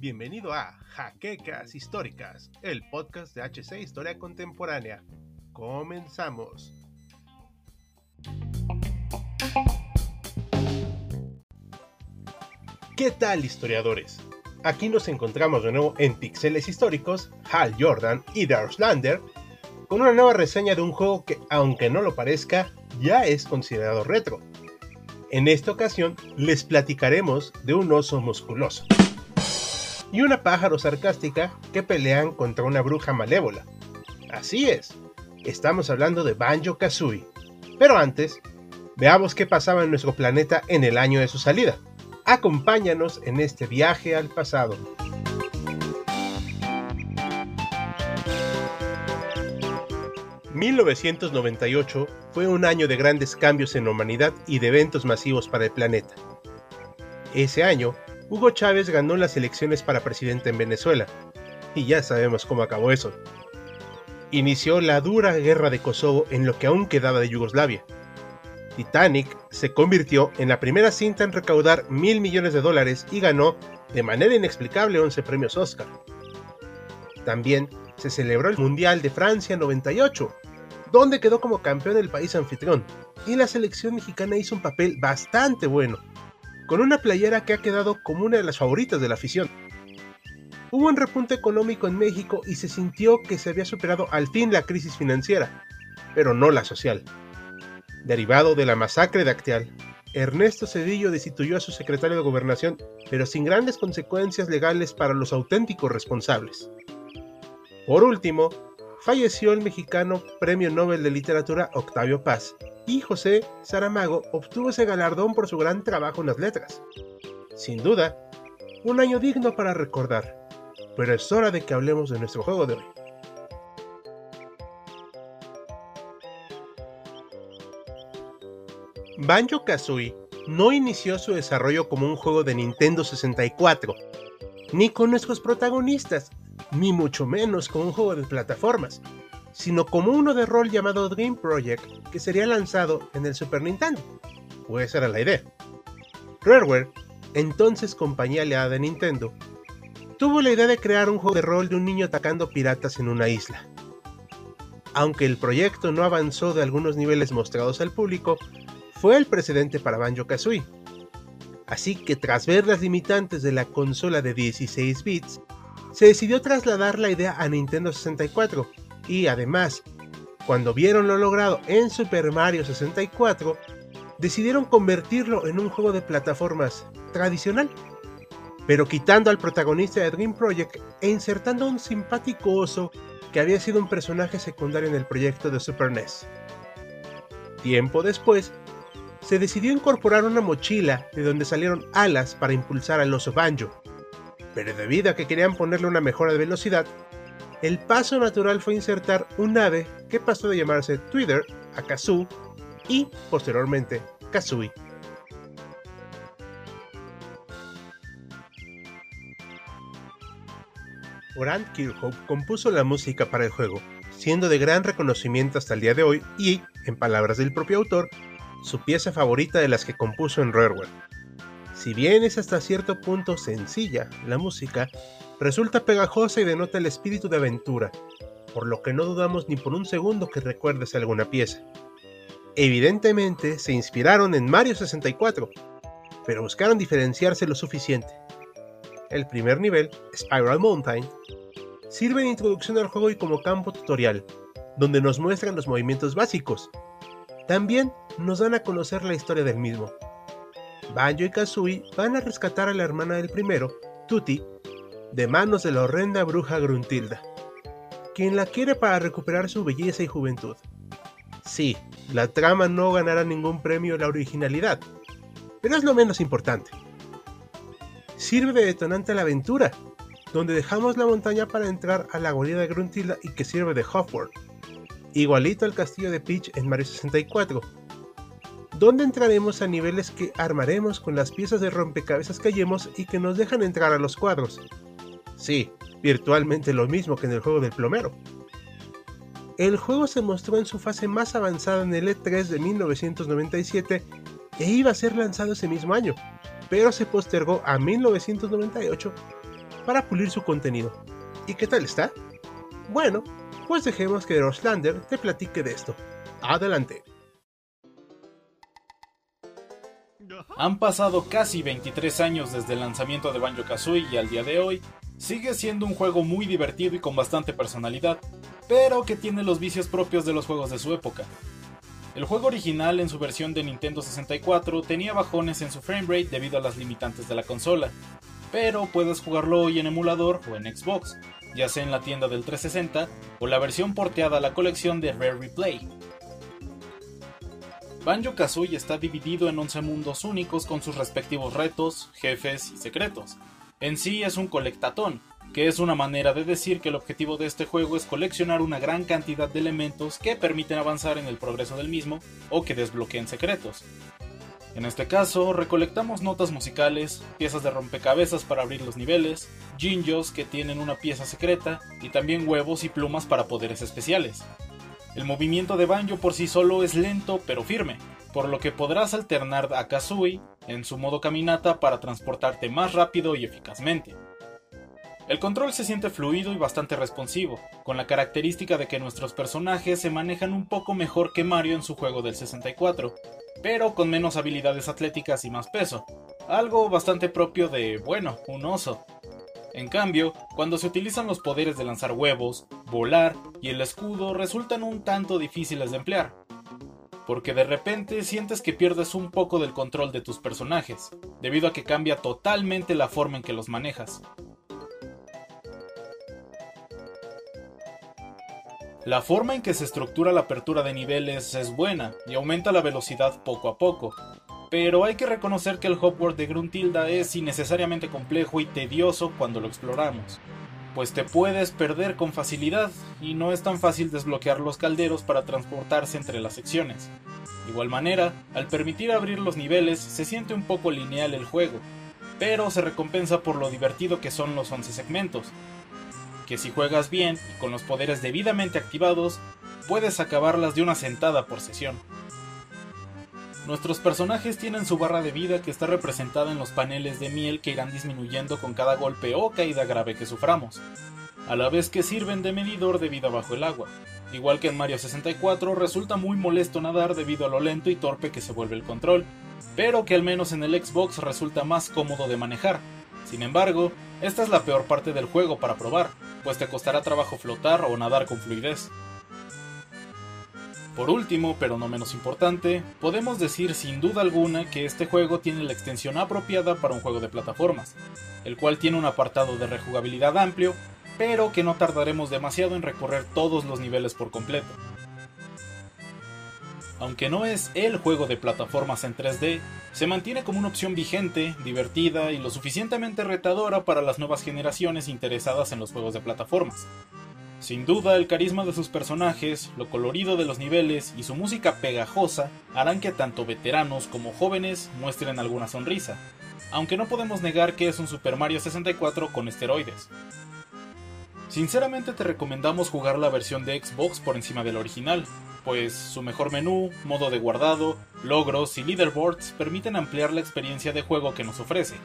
Bienvenido a Jaquecas Históricas, el podcast de HC Historia Contemporánea. Comenzamos. ¿Qué tal historiadores? Aquí nos encontramos de nuevo en Pixeles Históricos, Hal Jordan y Darslander, con una nueva reseña de un juego que, aunque no lo parezca, ya es considerado retro. En esta ocasión les platicaremos de un oso musculoso y una pájaro sarcástica que pelean contra una bruja malévola. Así es, estamos hablando de Banjo Kazooie. Pero antes, veamos qué pasaba en nuestro planeta en el año de su salida. Acompáñanos en este viaje al pasado. ...1998 fue un año de grandes cambios en la humanidad y de eventos masivos para el planeta. Ese año, Hugo Chávez ganó las elecciones para presidente en Venezuela, y ya sabemos cómo acabó eso. Inició la dura guerra de Kosovo en lo que aún quedaba de Yugoslavia, Titanic se convirtió en la primera cinta en recaudar mil millones de dólares y ganó, de manera inexplicable, 11 premios Oscar. También se celebró el Mundial de Francia 98, donde quedó como campeón el país anfitrión, y la selección mexicana hizo un papel bastante bueno, con una playera que ha quedado como una de las favoritas de la afición. Hubo un repunte económico en México y se sintió que se había superado al fin la crisis financiera, pero no la social. Derivado de la masacre de Acteal, Ernesto Cedillo destituyó a su secretario de gobernación, pero sin grandes consecuencias legales para los auténticos responsables. Por último, falleció el mexicano Premio Nobel de Literatura Octavio Paz, y José Saramago obtuvo ese galardón por su gran trabajo en las letras. Sin duda, un año digno para recordar, pero es hora de que hablemos de nuestro juego de hoy. Banjo Kazooie no inició su desarrollo como un juego de Nintendo 64, ni con nuestros protagonistas, ni mucho menos como un juego de plataformas, sino como uno de rol llamado Dream Project que sería lanzado en el Super Nintendo. O esa era la idea. Rareware, entonces compañía aliada de Nintendo, tuvo la idea de crear un juego de rol de un niño atacando piratas en una isla. Aunque el proyecto no avanzó de algunos niveles mostrados al público, fue el precedente para Banjo Kazooie. Así que tras ver las limitantes de la consola de 16 bits, se decidió trasladar la idea a Nintendo 64 y además, cuando vieron lo logrado en Super Mario 64, decidieron convertirlo en un juego de plataformas tradicional, pero quitando al protagonista de Dream Project e insertando un simpático oso que había sido un personaje secundario en el proyecto de Super NES. Tiempo después, se decidió incorporar una mochila de donde salieron alas para impulsar al oso Banjo. Pero debido a que querían ponerle una mejora de velocidad, el paso natural fue insertar un ave que pasó de llamarse Twitter a Kazoo y, posteriormente, Kazooie. Orant Kirchhoff compuso la música para el juego, siendo de gran reconocimiento hasta el día de hoy y, en palabras del propio autor, su pieza favorita de las que compuso en Rareware. Si bien es hasta cierto punto sencilla, la música resulta pegajosa y denota el espíritu de aventura, por lo que no dudamos ni por un segundo que recuerdes alguna pieza. Evidentemente se inspiraron en Mario 64, pero buscaron diferenciarse lo suficiente. El primer nivel, Spiral Mountain, sirve de introducción al juego y como campo tutorial, donde nos muestran los movimientos básicos. También nos dan a conocer la historia del mismo. Banjo y Kazooie van a rescatar a la hermana del primero, Tutti, de manos de la horrenda bruja Gruntilda, quien la quiere para recuperar su belleza y juventud. Sí, la trama no ganará ningún premio a la originalidad, pero es lo menos importante. Sirve de detonante a la aventura, donde dejamos la montaña para entrar a la guarida de Gruntilda y que sirve de Hofworld, igualito al castillo de Peach en Mario 64, donde entraremos a niveles que armaremos con las piezas de rompecabezas que hallemos y que nos dejan entrar a los cuadros. Sí, virtualmente lo mismo que en el juego del plomero. El juego se mostró en su fase más avanzada en el E3 de 1997 e iba a ser lanzado ese mismo año, pero se postergó a 1998 para pulir su contenido. ¿Y qué tal está? Bueno, pues dejemos que Roslander te platique de esto. Adelante. Han pasado casi 23 años desde el lanzamiento de Banjo Kazooie y al día de hoy sigue siendo un juego muy divertido y con bastante personalidad, pero que tiene los vicios propios de los juegos de su época. El juego original en su versión de Nintendo 64 tenía bajones en su framerate debido a las limitantes de la consola, pero puedes jugarlo hoy en emulador o en Xbox, ya sea en la tienda del 360 o la versión porteada a la colección de Rare Replay. Banjo Kazooie está dividido en 11 mundos únicos con sus respectivos retos, jefes y secretos. En sí es un colectatón, que es una manera de decir que el objetivo de este juego es coleccionar una gran cantidad de elementos que permiten avanzar en el progreso del mismo o que desbloqueen secretos. En este caso, recolectamos notas musicales, piezas de rompecabezas para abrir los niveles, jinjos que tienen una pieza secreta y también huevos y plumas para poderes especiales. El movimiento de Banjo por sí solo es lento pero firme, por lo que podrás alternar a Kazooie en su modo caminata para transportarte más rápido y eficazmente. El control se siente fluido y bastante responsivo, con la característica de que nuestros personajes se manejan un poco mejor que Mario en su juego del 64, pero con menos habilidades atléticas y más peso, algo bastante propio de, bueno, un oso. En cambio, cuando se utilizan los poderes de lanzar huevos, volar y el escudo resultan un tanto difíciles de emplear, porque de repente sientes que pierdes un poco del control de tus personajes, debido a que cambia totalmente la forma en que los manejas. La forma en que se estructura la apertura de niveles es buena y aumenta la velocidad poco a poco, pero hay que reconocer que el hopworld de Gruntilda es innecesariamente complejo y tedioso cuando lo exploramos, pues te puedes perder con facilidad y no es tan fácil desbloquear los calderos para transportarse entre las secciones. De igual manera, al permitir abrir los niveles se siente un poco lineal el juego, pero se recompensa por lo divertido que son los 11 segmentos, que si juegas bien y con los poderes debidamente activados, puedes acabarlas de una sentada por sesión. Nuestros personajes tienen su barra de vida que está representada en los paneles de miel que irán disminuyendo con cada golpe o caída grave que suframos, a la vez que sirven de medidor de vida bajo el agua. Igual que en Mario 64 resulta muy molesto nadar debido a lo lento y torpe que se vuelve el control, pero que al menos en el Xbox resulta más cómodo de manejar. Sin embargo, esta es la peor parte del juego para probar, pues te costará trabajo flotar o nadar con fluidez. Por último, pero no menos importante, podemos decir sin duda alguna que este juego tiene la extensión apropiada para un juego de plataformas, el cual tiene un apartado de rejugabilidad amplio, pero que no tardaremos demasiado en recorrer todos los niveles por completo. Aunque no es el juego de plataformas en 3D, se mantiene como una opción vigente, divertida y lo suficientemente retadora para las nuevas generaciones interesadas en los juegos de plataformas. Sin duda, el carisma de sus personajes, lo colorido de los niveles y su música pegajosa harán que tanto veteranos como jóvenes muestren alguna sonrisa, aunque no podemos negar que es un Super Mario 64 con esteroides. Sinceramente te recomendamos jugar la versión de Xbox por encima del original, pues su mejor menú, modo de guardado, logros y leaderboards permiten ampliar la experiencia de juego que nos ofrece,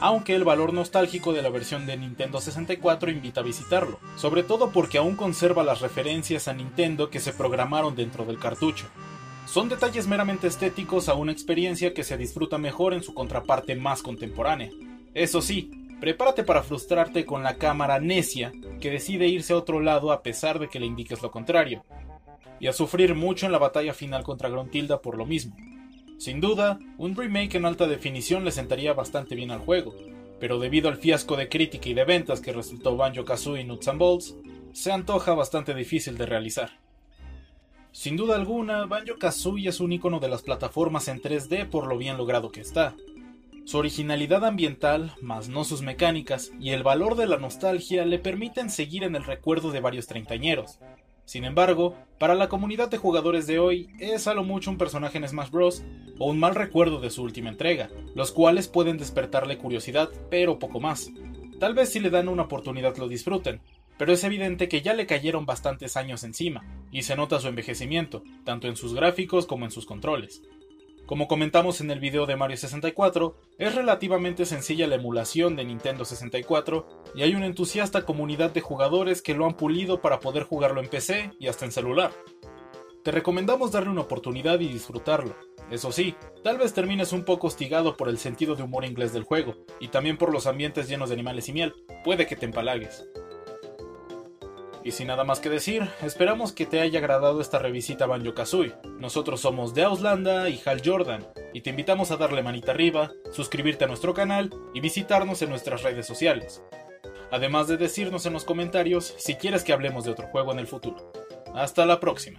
aunque el valor nostálgico de la versión de Nintendo 64 invita a visitarlo, sobre todo porque aún conserva las referencias a Nintendo que se programaron dentro del cartucho. Son detalles meramente estéticos a una experiencia que se disfruta mejor en su contraparte más contemporánea. Eso sí, prepárate para frustrarte con la cámara necia que decide irse a otro lado a pesar de que le indiques lo contrario, y a sufrir mucho en la batalla final contra Gruntilda por lo mismo. Sin duda, un remake en alta definición le sentaría bastante bien al juego, pero debido al fiasco de crítica y de ventas que resultó Banjo Kazooie Nuts and Bolts, se antoja bastante difícil de realizar. Sin duda alguna, Banjo Kazooie es un icono de las plataformas en 3D por lo bien logrado que está. Su originalidad ambiental, más no sus mecánicas, y el valor de la nostalgia le permiten seguir en el recuerdo de varios treintañeros, sin embargo, para la comunidad de jugadores de hoy es a lo mucho un personaje en Smash Bros. o un mal recuerdo de su última entrega, los cuales pueden despertarle curiosidad, pero poco más. Tal vez si le dan una oportunidad lo disfruten, pero es evidente que ya le cayeron bastantes años encima, y se nota su envejecimiento, tanto en sus gráficos como en sus controles. Como comentamos en el video de Mario 64, es relativamente sencilla la emulación de Nintendo 64 y hay una entusiasta comunidad de jugadores que lo han pulido para poder jugarlo en PC y hasta en celular. Te recomendamos darle una oportunidad y disfrutarlo. Eso sí, tal vez termines un poco hostigado por el sentido de humor inglés del juego, y también por los ambientes llenos de animales y miel, puede que te empalagues. Y sin nada más que decir, esperamos que te haya agradado esta revisita Banjo Kazooie. Nosotros somos de Auslanda y Hal Jordan, y te invitamos a darle manita arriba, suscribirte a nuestro canal y visitarnos en nuestras redes sociales. Además de decirnos en los comentarios si quieres que hablemos de otro juego en el futuro. Hasta la próxima.